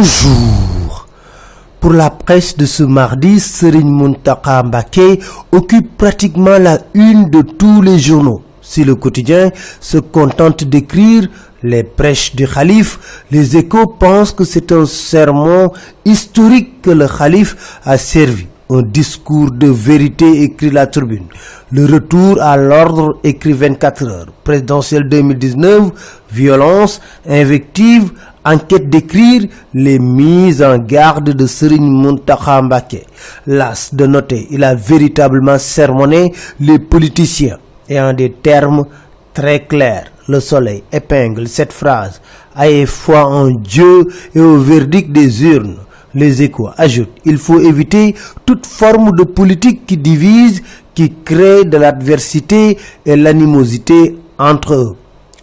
Bonjour. Pour la presse de ce mardi, Serigne Muntaka Mbake occupe pratiquement la une de tous les journaux. Si le quotidien se contente d'écrire les prêches du calife, les échos pensent que c'est un sermon historique que le calife a servi. Un discours de vérité écrit la tribune. Le retour à l'ordre écrit 24 heures. Présidentielle 2019, violence, invective, enquête d'écrire les mises en garde de Serigne Mountakha Mbacké. Las de noter, il a véritablement sermonné les politiciens et en des termes très clairs. Le soleil épingle cette phrase. Ayez foi en Dieu et au verdict des urnes. Les échos ajoutent, il faut éviter toute forme de politique qui divise, qui crée de l'adversité et l'animosité entre eux.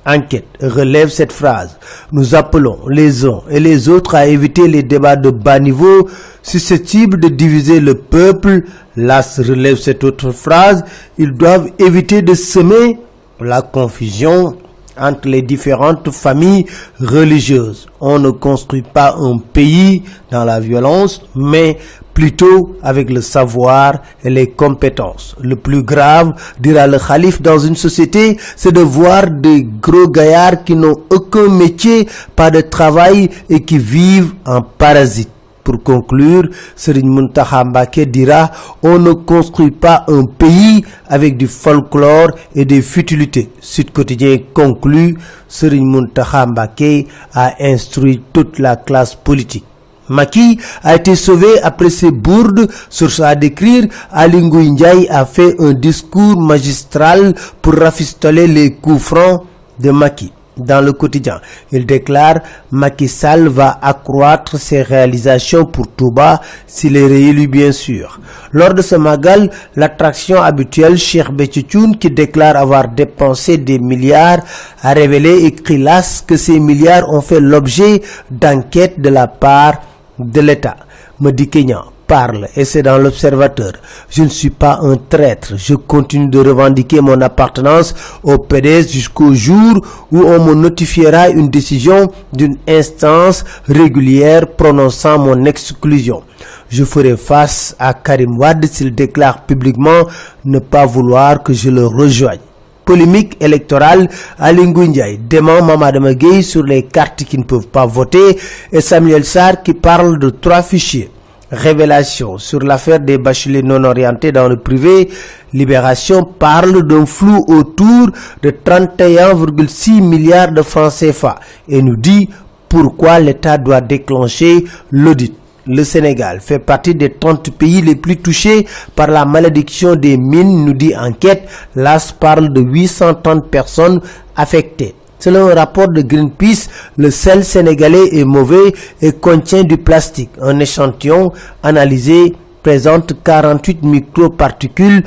Enquête relève cette phrase. Nous appelons les uns et les autres à éviter les débats de bas niveau susceptibles de diviser le peuple. L'AS relève cette autre phrase. Ils doivent éviter de semer la confusion entre les différentes familles religieuses. On ne construit pas un pays dans la violence, mais plutôt avec le savoir et les compétences. Le plus grave, dira le calife, dans une société, c'est de voir des gros gaillards qui n'ont aucun métier, pas de travail et qui vivent en parasite. Pour conclure, Serigne Mountakha Mbacké dira on ne construit pas un pays avec du folklore et des futilités. Sud Quotidien conclut Serigne Mountakha Mbacké a instruit toute la classe politique. Macky a été sauvé après ses bourdes sur ça à décrire Ali Ngouille Ndiaye a fait un discours magistral pour rafistoler les coups francs de Macky dans le quotidien. Il déclare Macky va accroître ses réalisations pour Touba s'il est réélu bien sûr. Lors de ce magal, l'attraction habituelle Cheikh Béthiou qui déclare avoir dépensé des milliards a révélé écrit las que ces milliards ont fait l'objet d'enquêtes de la part de l'État. Madi Kenyan parle et c'est dans l'observateur. Je ne suis pas un traître. Je continue de revendiquer mon appartenance au PDS jusqu'au jour où on me notifiera une décision d'une instance régulière prononçant mon exclusion. Je ferai face à Karim Wade s'il déclare publiquement ne pas vouloir que je le rejoigne. Polémique électorale à Ndiaye dément Mamadou Gueye sur les cartes qui ne peuvent pas voter et Samuel Sarr qui parle de trois fichiers. Révélation sur l'affaire des bacheliers non orientés dans le privé. Libération parle d'un flou autour de 31,6 milliards de francs CFA et nous dit pourquoi l'État doit déclencher l'audit. Le Sénégal fait partie des 30 pays les plus touchés par la malédiction des mines, nous dit enquête. L'AS parle de 830 personnes affectées. Selon un rapport de Greenpeace, le sel sénégalais est mauvais et contient du plastique. Un échantillon analysé présente 48 microparticules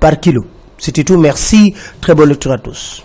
par kilo. C'était tout. Merci. Très bonne lecture à tous.